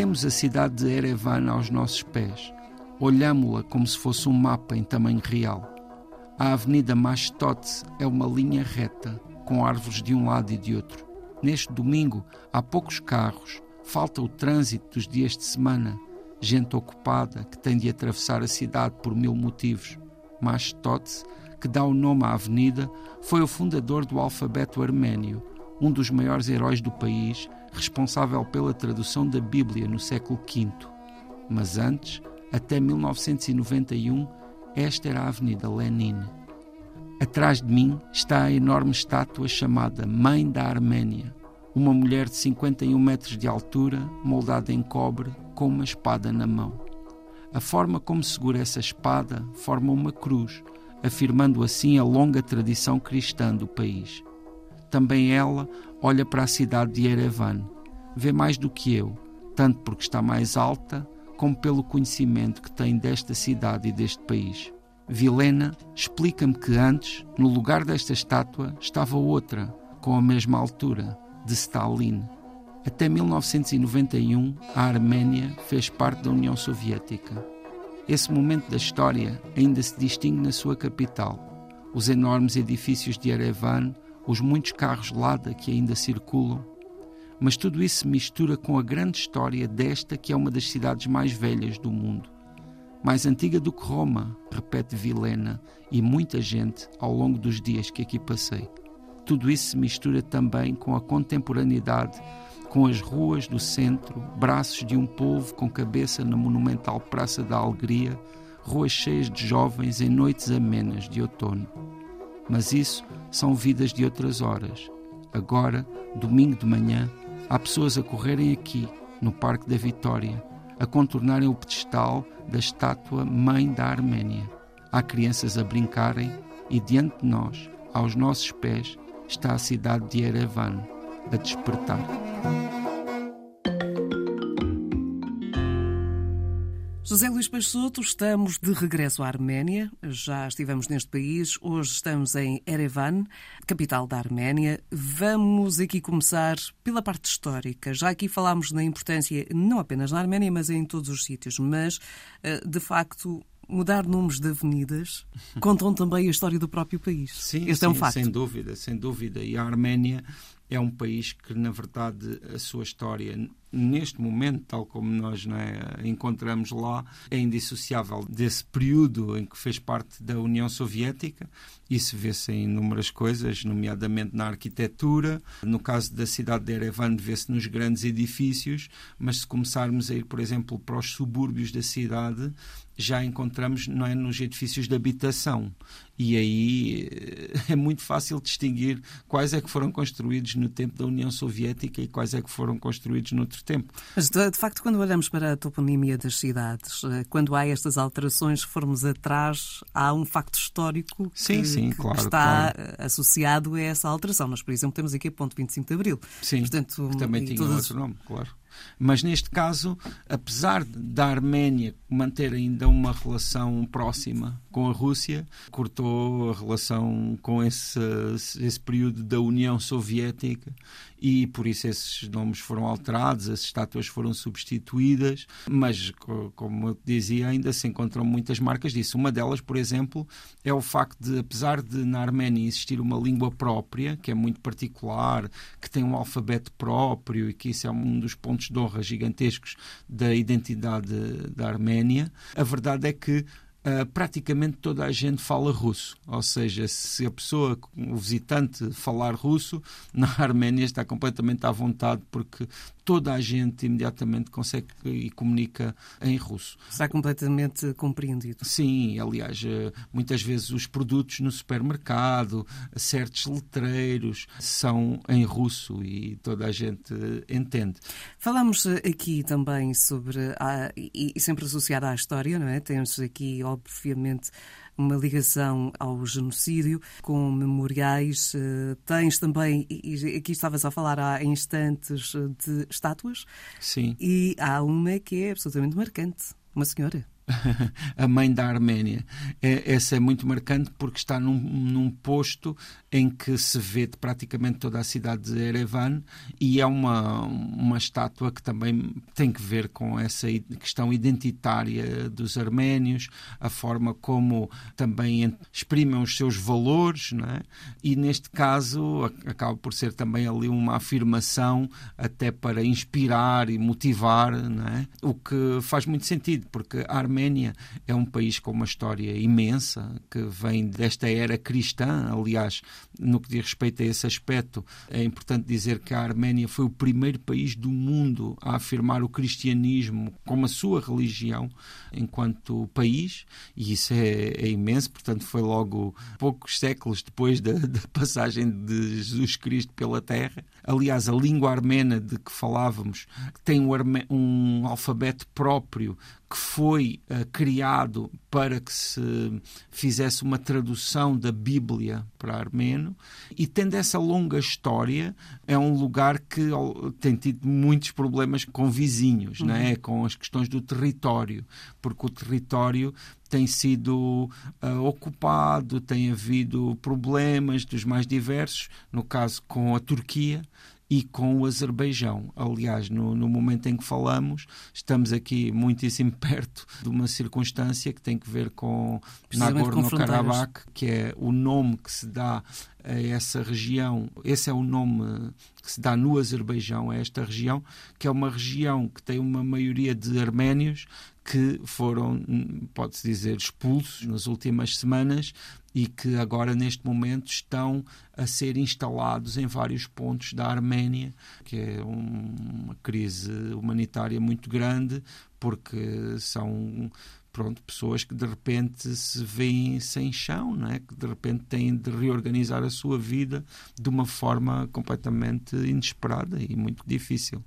Temos a cidade de Erevan aos nossos pés. Olhámo-la como se fosse um mapa em tamanho real. A Avenida Mastote é uma linha reta, com árvores de um lado e de outro. Neste domingo há poucos carros, falta o trânsito dos dias de semana, gente ocupada que tem de atravessar a cidade por mil motivos. Mastote, que dá o nome à avenida, foi o fundador do alfabeto arménio, um dos maiores heróis do país, responsável pela tradução da Bíblia no século V. Mas antes, até 1991, esta era a Avenida Lenin. Atrás de mim está a enorme estátua chamada Mãe da Arménia, uma mulher de 51 metros de altura, moldada em cobre, com uma espada na mão. A forma como segura essa espada forma uma cruz, afirmando assim a longa tradição cristã do país. Também ela olha para a cidade de Erevan. Vê mais do que eu, tanto porque está mais alta, como pelo conhecimento que tem desta cidade e deste país. Vilena explica-me que antes, no lugar desta estátua, estava outra, com a mesma altura, de Stalin. Até 1991, a Arménia fez parte da União Soviética. Esse momento da história ainda se distingue na sua capital. Os enormes edifícios de Erevan, os muitos carros Lada que ainda circulam. Mas tudo isso se mistura com a grande história desta que é uma das cidades mais velhas do mundo. Mais antiga do que Roma, repete Vilena e muita gente ao longo dos dias que aqui passei. Tudo isso se mistura também com a contemporaneidade, com as ruas do centro, braços de um povo com cabeça na monumental Praça da Alegria, ruas cheias de jovens em noites amenas de outono. Mas isso são vidas de outras horas. Agora, domingo de manhã, há pessoas a correrem aqui, no Parque da Vitória, a contornarem o pedestal da estátua Mãe da Arménia. Há crianças a brincarem e diante de nós, aos nossos pés, está a cidade de Erevan a despertar. José Luís Peixoto, estamos de regresso à Arménia. Já estivemos neste país, hoje estamos em Erevan, capital da Arménia. Vamos aqui começar pela parte histórica. Já aqui falámos na importância, não apenas na Arménia, mas em todos os sítios. Mas, eh, de facto, mudar nomes de avenidas contam também a história do próprio país. Sim, este sim, é um facto. sem dúvida, sem dúvida. E a Arménia é um país que, na verdade, a sua história neste momento, tal como nós é, encontramos lá, é indissociável desse período em que fez parte da União Soviética. Isso vê-se em inúmeras coisas, nomeadamente na arquitetura. No caso da cidade de Erevan, vê-se nos grandes edifícios, mas se começarmos a ir, por exemplo, para os subúrbios da cidade, já encontramos não é, nos edifícios de habitação. E aí eh, é muito fácil distinguir quais é que foram construídos no tempo da União Soviética e quais é que foram construídos noutro tempo. Mas, de, de facto, quando olhamos para a toponímia das cidades, eh, quando há estas alterações, formos atrás, há um facto histórico que, sim, sim, que claro, está claro. associado a essa alteração. Nós, por exemplo, temos aqui a ponto 25 de Abril. Sim, Portanto, que também tinha todas... outro nome, claro. Mas neste caso, apesar da Arménia manter ainda uma relação próxima com a Rússia, cortou a relação com esse, esse período da União Soviética e por isso esses nomes foram alterados, as estátuas foram substituídas, mas como eu dizia, ainda se encontram muitas marcas disso. Uma delas, por exemplo, é o facto de, apesar de na Arménia existir uma língua própria, que é muito particular, que tem um alfabeto próprio e que isso é um dos pontos de honra gigantescos da identidade da Arménia, a verdade é que Uh, praticamente toda a gente fala russo. Ou seja, se a pessoa, o visitante, falar russo, na Arménia está completamente à vontade, porque toda a gente imediatamente consegue e comunica em russo. Está completamente compreendido. Sim, aliás, muitas vezes os produtos no supermercado, certos letreiros são em russo e toda a gente entende. Falamos aqui também sobre, a, e sempre associada à história, não é? Temos aqui, obviamente, uma ligação ao genocídio, com memoriais. Eh, tens também, e aqui estavas a falar há instantes, eh, de estátuas. Sim. E há uma que é absolutamente marcante. Uma senhora. a mãe da Arménia. É, essa é muito marcante porque está num, num posto em que se vê praticamente toda a cidade de Erevan e é uma, uma estátua que também tem que ver com essa questão identitária dos arménios, a forma como também exprimem os seus valores, é? e neste caso acaba por ser também ali uma afirmação até para inspirar e motivar, é? o que faz muito sentido, porque a Arménia é um país com uma história imensa, que vem desta era cristã, aliás, no que diz respeito a esse aspecto, é importante dizer que a Arménia foi o primeiro país do mundo a afirmar o cristianismo como a sua religião enquanto país, e isso é, é imenso, portanto, foi logo poucos séculos depois da, da passagem de Jesus Cristo pela Terra. Aliás, a língua armena de que falávamos tem um, um alfabeto próprio que foi uh, criado para que se fizesse uma tradução da Bíblia para armeno e tendo essa longa história é um lugar que tem tido muitos problemas com vizinhos, uhum. né? com as questões do território, porque o território tem sido uh, ocupado, tem havido problemas dos mais diversos, no caso com a Turquia, e com o Azerbaijão. Aliás, no, no, momento em que falamos, estamos aqui muitíssimo perto de uma circunstância que tem que ver com Nagorno-Karabakh, que é o nome que se dá a essa região. Esse é o nome que se dá no Azerbaijão a esta região, que é uma região que tem uma maioria de arménios que foram, pode-se dizer, expulsos nas últimas semanas e que agora, neste momento, estão a ser instalados em vários pontos da Arménia, que é uma crise humanitária muito grande, porque são pronto, pessoas que de repente se veem sem chão, não é? que de repente têm de reorganizar a sua vida de uma forma completamente inesperada e muito difícil.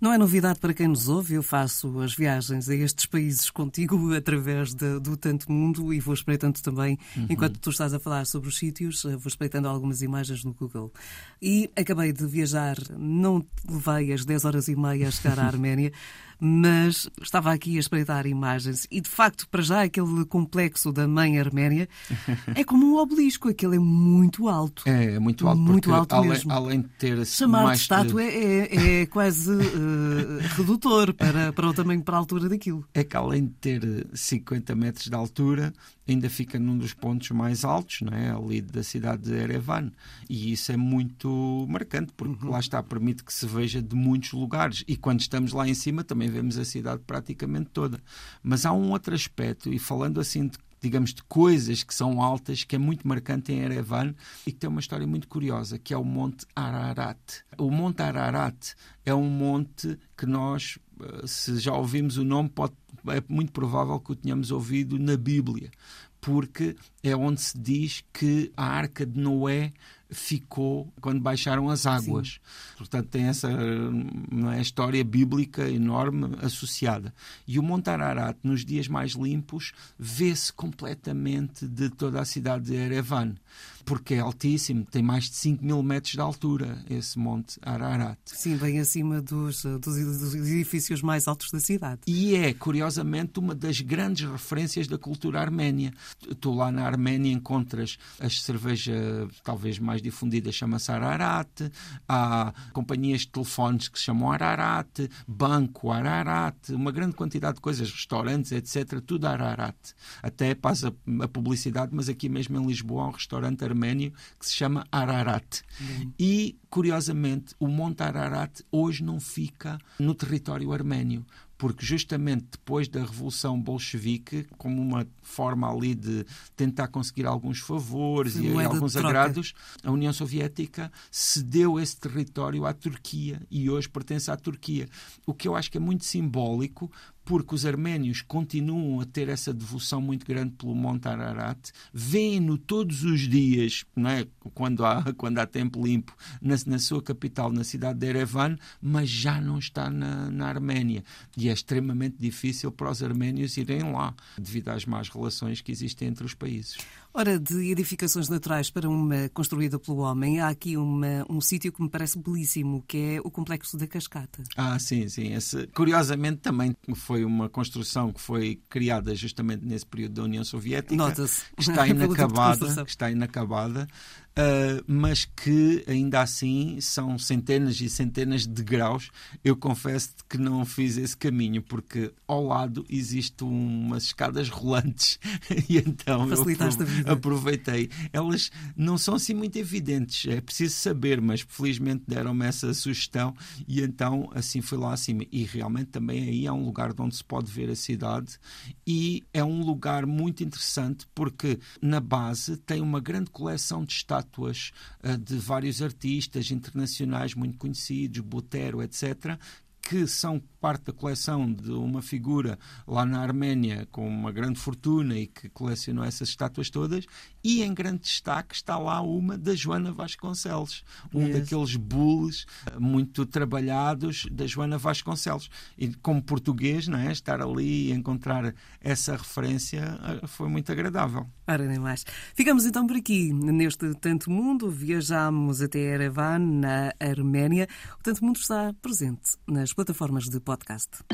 Não é novidade para quem nos ouve, eu faço as viagens a estes países contigo através de, do Tanto Mundo e vou espreitando também, uhum. enquanto tu estás a falar sobre os sítios, eh, vou espreitando algumas imagens no Google. E acabei de viajar, não levei as 10 horas e meia a chegar à Arménia, mas estava aqui a espreitar imagens e, de facto, para já aquele complexo da mãe arménia é como um obelisco, aquele é muito alto. É, é muito alto, muito alto além, mesmo. além de ter... Chamar mais de estátua de... É, é, quase uh, redutor para, para o tamanho, para a altura daquilo. É que além de ter 50 metros de altura, ainda fica num dos pontos mais altos, não é? ali da cidade de Erevan. E isso é muito marcante, porque uhum. lá está, permite que se veja de muitos lugares. E quando estamos lá em cima também vemos a cidade praticamente toda. Mas há um outro aspecto, e falando assim de digamos, de coisas que são altas, que é muito marcante em Erevan e que tem uma história muito curiosa, que é o Monte Ararat. O Monte Ararat é um monte que nós, eh, se já ouvimos o nome, pode, é muito provável que o tenhamos ouvido na Bíblia, porque é onde se diz que a arca de Noé ficou quando baixaram as águas. Sim. Portanto, tem essa é, história bíblica enorme associada. E o Monte Ararat, nos dias mais limpos, vê-se completamente de toda a cidade de Erevan porque é altíssimo, tem mais de 5 mil metros de altura, esse Monte Ararat. Sim, bem acima dos, dos, dos, edifícios mais altos da cidade. E é, curiosamente, uma das grandes referências da cultura arménia. Tu lá na Arménia encontras a cerveja talvez mais difundida, chama-se Ararat, há companhias de telefones que se chamam Ararat, banco Ararat, uma grande quantidade de coisas, restaurantes, etc., tudo Ararat. Até passa a publicidade, mas aqui mesmo em Lisboa há um restaurante arménio que se chama Ararat. E, curiosamente, o Monte Ararat hoje não fica no território arménio, porque justamente depois da Revolução Bolchevique, como uma forma ali de tentar conseguir alguns favores Sim, e alguns agrados, a União Soviética cedeu esse território à Turquia e hoje pertence à Turquia. O que eu acho que é muito simbólico, porque os arménios continuam a ter essa devoção muito grande pelo Monte Ararat, veem-no todos os dias, não é? quando, há, quando há tempo limpo, na, na, sua capital, na cidade de Erevan, mas já não está na, na Arménia. E é extremamente difícil para os arménios irem lá, devido às más relações que existem entre os países. Ora, de edificações naturais para uma construída pelo homem, há aqui uma, um sítio que me parece belíssimo, que é o Complexo da Cascata. Ah, sim, sim. Esse, curiosamente também foi uma construção que foi criada justamente nesse período da União Soviética. Nota-se. Que está inacabada, que está inacabada uh, mas que ainda assim são centenas e centenas de graus. Eu confesso que não fiz esse caminho, porque ao lado existe umas escadas rolantes e então Facilitaste eu aproveitei. Elas não são assim muito evidentes, é preciso saber, mas felizmente deram-me essa sugestão e então assim fui lá acima. E realmente também aí é um lugar onde se pode ver a cidade e é um lugar muito interessante porque na base tem uma grande coleção de estátuas estátuas uh, de vários artistas internacionais muito conhecidos, Botero, etc., que são parte da coleção de uma figura lá na Arménia com uma grande fortuna e que colecionou essas estátuas todas, e em grande destaque está lá uma da Joana Vasconcelos, um yes. daqueles bulls muito trabalhados da Joana Vasconcelos. E como português, não é? estar ali e encontrar essa referência eh, foi muito agradável. Ora, nem mais. Ficamos então por aqui, neste Tanto Mundo. Viajamos até Erevan, na Arménia. O Tanto Mundo está presente nas plataformas de podcast.